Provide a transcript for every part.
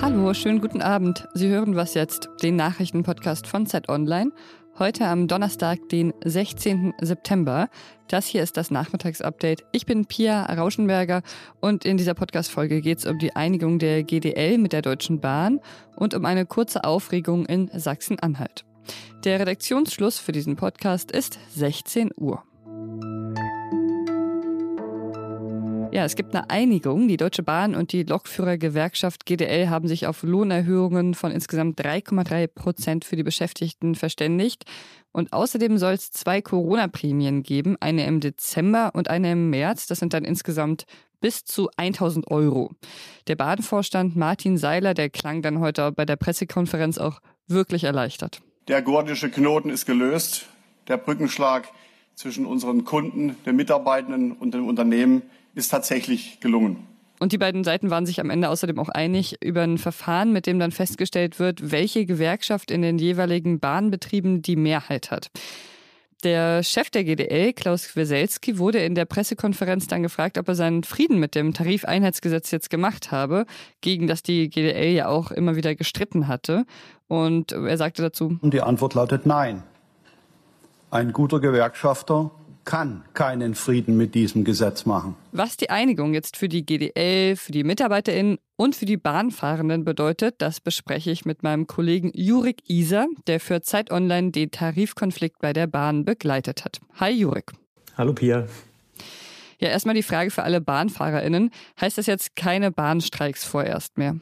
Hallo, schönen guten Abend. Sie hören was jetzt, den Nachrichtenpodcast von Zeit Online. Heute am Donnerstag, den 16. September. Das hier ist das Nachmittagsupdate. Ich bin Pia Rauschenberger und in dieser Podcast-Folge geht es um die Einigung der GDL mit der Deutschen Bahn und um eine kurze Aufregung in Sachsen-Anhalt. Der Redaktionsschluss für diesen Podcast ist 16 Uhr. Ja, es gibt eine Einigung. Die Deutsche Bahn und die Lokführergewerkschaft GDL haben sich auf Lohnerhöhungen von insgesamt 3,3 Prozent für die Beschäftigten verständigt. Und außerdem soll es zwei Corona-Prämien geben, eine im Dezember und eine im März. Das sind dann insgesamt bis zu 1000 Euro. Der Bahnvorstand Martin Seiler, der klang dann heute bei der Pressekonferenz auch wirklich erleichtert. Der gordische Knoten ist gelöst. Der Brückenschlag zwischen unseren Kunden, den Mitarbeitenden und dem Unternehmen ist tatsächlich gelungen. Und die beiden Seiten waren sich am Ende außerdem auch einig über ein Verfahren, mit dem dann festgestellt wird, welche Gewerkschaft in den jeweiligen Bahnbetrieben die Mehrheit hat. Der Chef der GDL, Klaus Kweselski, wurde in der Pressekonferenz dann gefragt, ob er seinen Frieden mit dem Tarifeinheitsgesetz jetzt gemacht habe, gegen das die GDL ja auch immer wieder gestritten hatte. Und er sagte dazu: Die Antwort lautet Nein. Ein guter Gewerkschafter kann keinen Frieden mit diesem Gesetz machen. Was die Einigung jetzt für die GDL, für die MitarbeiterInnen und für die Bahnfahrenden bedeutet, das bespreche ich mit meinem Kollegen Jurik Iser, der für Zeit Online den Tarifkonflikt bei der Bahn begleitet hat. Hi Jurik. Hallo Pia. Ja, erstmal die Frage für alle BahnfahrerInnen. Heißt das jetzt keine Bahnstreiks vorerst mehr?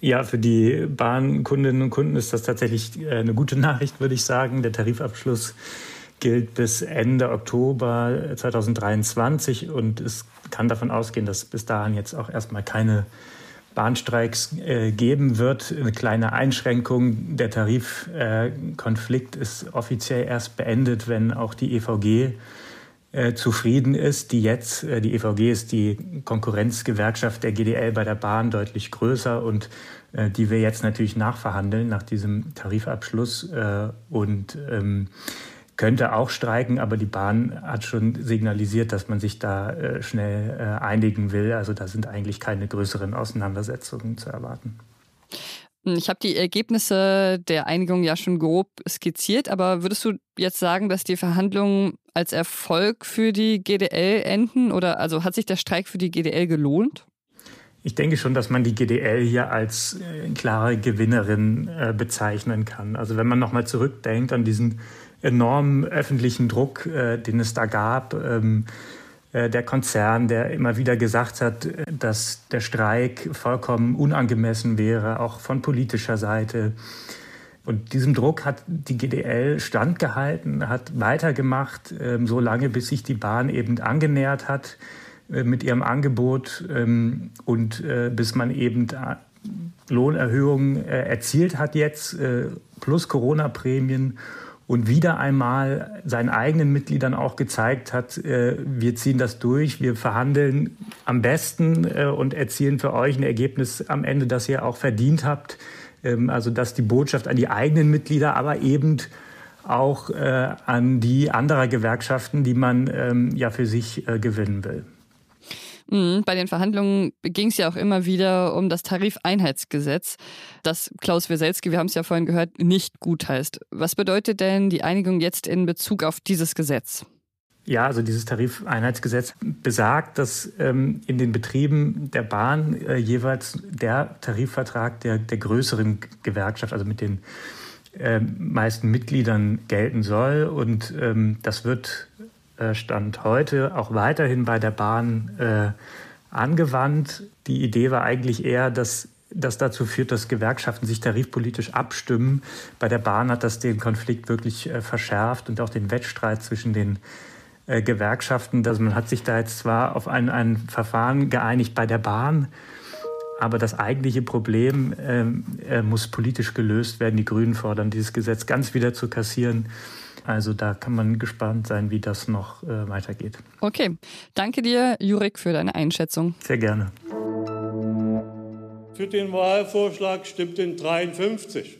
Ja, für die Bahnkundinnen und Kunden ist das tatsächlich äh, eine gute Nachricht, würde ich sagen. Der Tarifabschluss gilt bis Ende Oktober 2023 und es kann davon ausgehen, dass bis dahin jetzt auch erstmal keine Bahnstreiks äh, geben wird. Eine kleine Einschränkung. Der Tarifkonflikt äh, ist offiziell erst beendet, wenn auch die EVG äh, zufrieden ist. Die jetzt, äh, die EVG ist die Konkurrenzgewerkschaft der GDL bei der Bahn deutlich größer und äh, die wir jetzt natürlich nachverhandeln nach diesem Tarifabschluss. Äh, und ähm, könnte auch streiken, aber die Bahn hat schon signalisiert, dass man sich da äh, schnell äh, einigen will. Also da sind eigentlich keine größeren Auseinandersetzungen zu erwarten. Ich habe die Ergebnisse der Einigung ja schon grob skizziert, aber würdest du jetzt sagen, dass die Verhandlungen als Erfolg für die GDL enden oder also hat sich der Streik für die GDL gelohnt? Ich denke schon, dass man die GDL hier als äh, klare Gewinnerin äh, bezeichnen kann. Also wenn man nochmal zurückdenkt an diesen enormen öffentlichen Druck, äh, den es da gab. Ähm, äh, der Konzern, der immer wieder gesagt hat, dass der Streik vollkommen unangemessen wäre, auch von politischer Seite. Und diesem Druck hat die GDL standgehalten, hat weitergemacht, ähm, so lange, bis sich die Bahn eben angenähert hat äh, mit ihrem Angebot ähm, und äh, bis man eben Lohnerhöhungen äh, erzielt hat jetzt, äh, plus Corona-Prämien und wieder einmal seinen eigenen Mitgliedern auch gezeigt hat, äh, wir ziehen das durch, wir verhandeln am besten äh, und erzielen für euch ein Ergebnis am Ende, das ihr auch verdient habt. Ähm, also dass die Botschaft an die eigenen Mitglieder, aber eben auch äh, an die anderer Gewerkschaften, die man ähm, ja für sich äh, gewinnen will. Mhm, bei den Verhandlungen ging es ja auch immer wieder um das Tarifeinheitsgesetz, das Klaus Weselski, wir haben es ja vorhin gehört, nicht gut heißt. Was bedeutet denn die Einigung jetzt in Bezug auf dieses Gesetz? Ja, also dieses Tarifeinheitsgesetz besagt, dass ähm, in den Betrieben der Bahn äh, jeweils der Tarifvertrag der, der größeren Gewerkschaft, also mit den äh, meisten Mitgliedern gelten soll. Und ähm, das wird Stand heute auch weiterhin bei der Bahn äh, angewandt. Die Idee war eigentlich eher, dass das dazu führt, dass Gewerkschaften sich tarifpolitisch abstimmen. Bei der Bahn hat das den Konflikt wirklich äh, verschärft und auch den Wettstreit zwischen den äh, Gewerkschaften. Also man hat sich da jetzt zwar auf ein, ein Verfahren geeinigt bei der Bahn, aber das eigentliche Problem ähm, äh, muss politisch gelöst werden. Die Grünen fordern, dieses Gesetz ganz wieder zu kassieren. Also da kann man gespannt sein, wie das noch äh, weitergeht. Okay, danke dir, Jurik, für deine Einschätzung. Sehr gerne. Für den Wahlvorschlag stimmten 53.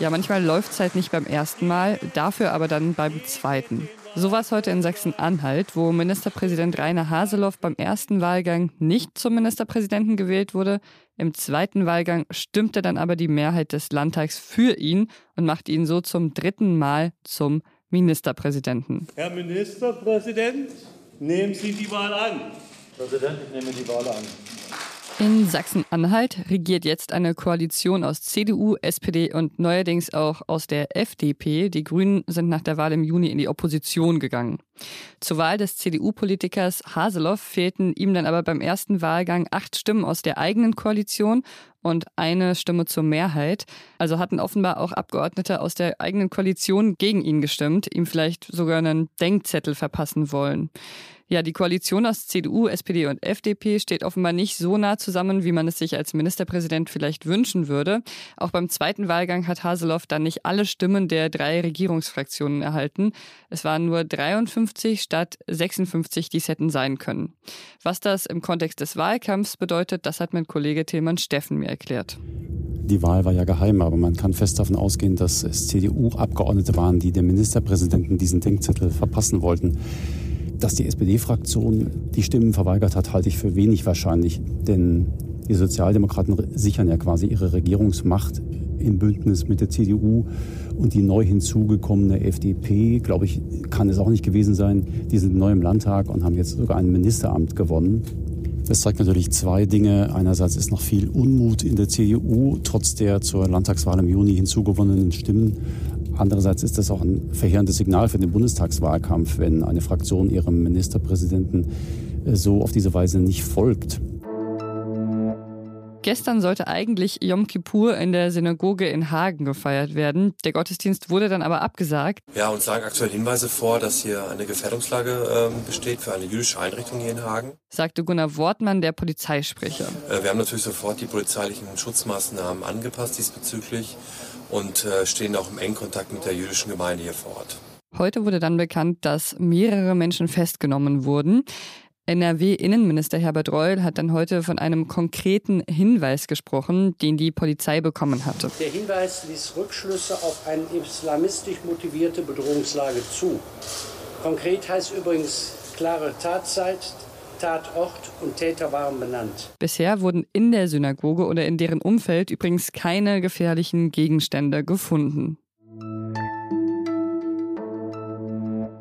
Ja, manchmal läuft es halt nicht beim ersten Mal, dafür aber dann beim zweiten. So war es heute in Sachsen-Anhalt, wo Ministerpräsident Rainer Haseloff beim ersten Wahlgang nicht zum Ministerpräsidenten gewählt wurde. Im zweiten Wahlgang stimmte dann aber die Mehrheit des Landtags für ihn und machte ihn so zum dritten Mal zum Ministerpräsidenten. Herr Ministerpräsident, nehmen Sie die Wahl an. Präsident, ich nehme die Wahl an. In Sachsen-Anhalt regiert jetzt eine Koalition aus CDU, SPD und neuerdings auch aus der FDP. Die Grünen sind nach der Wahl im Juni in die Opposition gegangen. Zur Wahl des CDU-Politikers Haseloff fehlten ihm dann aber beim ersten Wahlgang acht Stimmen aus der eigenen Koalition und eine Stimme zur Mehrheit. Also hatten offenbar auch Abgeordnete aus der eigenen Koalition gegen ihn gestimmt, ihm vielleicht sogar einen Denkzettel verpassen wollen. Ja, die Koalition aus CDU, SPD und FDP steht offenbar nicht so nah zusammen, wie man es sich als Ministerpräsident vielleicht wünschen würde. Auch beim zweiten Wahlgang hat Haseloff dann nicht alle Stimmen der drei Regierungsfraktionen erhalten. Es waren nur 53 statt 56, die es hätten sein können. Was das im Kontext des Wahlkampfs bedeutet, das hat mein Kollege Tilman Steffen mir erklärt. Die Wahl war ja geheim, aber man kann fest davon ausgehen, dass es CDU-Abgeordnete waren, die dem Ministerpräsidenten diesen Denkzettel verpassen wollten. Dass die SPD-Fraktion die Stimmen verweigert hat, halte ich für wenig wahrscheinlich. Denn die Sozialdemokraten sichern ja quasi ihre Regierungsmacht im Bündnis mit der CDU und die neu hinzugekommene FDP, glaube ich, kann es auch nicht gewesen sein. Die sind neu im Landtag und haben jetzt sogar ein Ministeramt gewonnen. Das zeigt natürlich zwei Dinge. Einerseits ist noch viel Unmut in der CDU, trotz der zur Landtagswahl im Juni hinzugewonnenen Stimmen. Andererseits ist das auch ein verheerendes Signal für den Bundestagswahlkampf, wenn eine Fraktion ihrem Ministerpräsidenten äh, so auf diese Weise nicht folgt. Gestern sollte eigentlich Yom Kippur in der Synagoge in Hagen gefeiert werden. Der Gottesdienst wurde dann aber abgesagt. Ja, uns lagen aktuell Hinweise vor, dass hier eine Gefährdungslage äh, besteht für eine jüdische Einrichtung hier in Hagen. Sagte Gunnar Wortmann, der Polizeisprecher. Äh, wir haben natürlich sofort die polizeilichen Schutzmaßnahmen angepasst diesbezüglich und äh, stehen auch im engen Kontakt mit der jüdischen Gemeinde hier vor Ort. Heute wurde dann bekannt, dass mehrere Menschen festgenommen wurden. NRW-Innenminister Herbert Reul hat dann heute von einem konkreten Hinweis gesprochen, den die Polizei bekommen hatte. Der Hinweis ließ Rückschlüsse auf eine islamistisch motivierte Bedrohungslage zu. Konkret heißt übrigens klare Tatzeit, Tatort und Täter waren benannt. Bisher wurden in der Synagoge oder in deren Umfeld übrigens keine gefährlichen Gegenstände gefunden.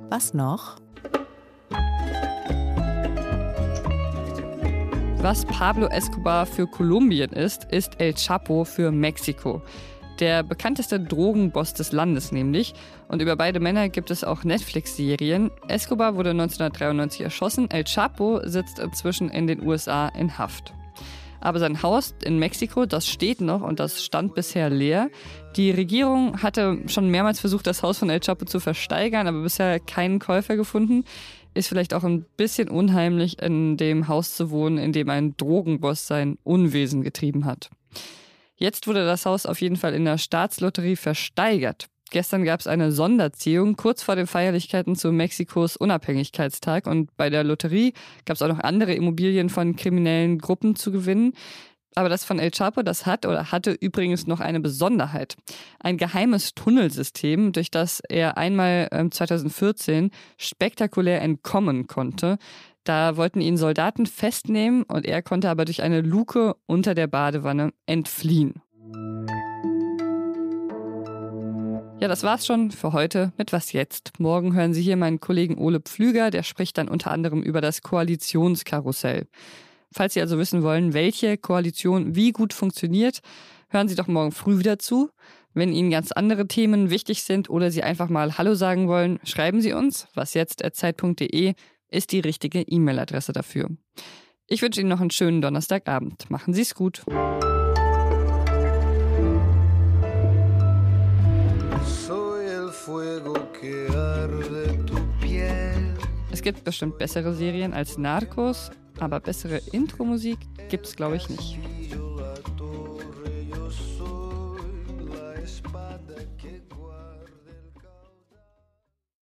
Was noch? Was Pablo Escobar für Kolumbien ist, ist El Chapo für Mexiko. Der bekannteste Drogenboss des Landes nämlich. Und über beide Männer gibt es auch Netflix-Serien. Escobar wurde 1993 erschossen. El Chapo sitzt inzwischen in den USA in Haft. Aber sein Haus in Mexiko, das steht noch und das stand bisher leer. Die Regierung hatte schon mehrmals versucht, das Haus von El Chapo zu versteigern, aber bisher keinen Käufer gefunden ist vielleicht auch ein bisschen unheimlich, in dem Haus zu wohnen, in dem ein Drogenboss sein Unwesen getrieben hat. Jetzt wurde das Haus auf jeden Fall in der Staatslotterie versteigert. Gestern gab es eine Sonderziehung kurz vor den Feierlichkeiten zu Mexikos Unabhängigkeitstag und bei der Lotterie gab es auch noch andere Immobilien von kriminellen Gruppen zu gewinnen. Aber das von El Chapo, das hat oder hatte übrigens noch eine Besonderheit. Ein geheimes Tunnelsystem, durch das er einmal 2014 ähm, spektakulär entkommen konnte. Da wollten ihn Soldaten festnehmen und er konnte aber durch eine Luke unter der Badewanne entfliehen. Ja, das war's schon für heute mit Was jetzt. Morgen hören Sie hier meinen Kollegen Ole Pflüger, der spricht dann unter anderem über das Koalitionskarussell. Falls Sie also wissen wollen, welche Koalition wie gut funktioniert, hören Sie doch morgen früh wieder zu. Wenn Ihnen ganz andere Themen wichtig sind oder Sie einfach mal Hallo sagen wollen, schreiben Sie uns. wasjetzt.zeit.de ist die richtige E-Mail-Adresse dafür. Ich wünsche Ihnen noch einen schönen Donnerstagabend. Machen Sie es gut. Es gibt bestimmt bessere Serien als Narcos, aber bessere Intro-Musik gibt es, glaube ich, nicht.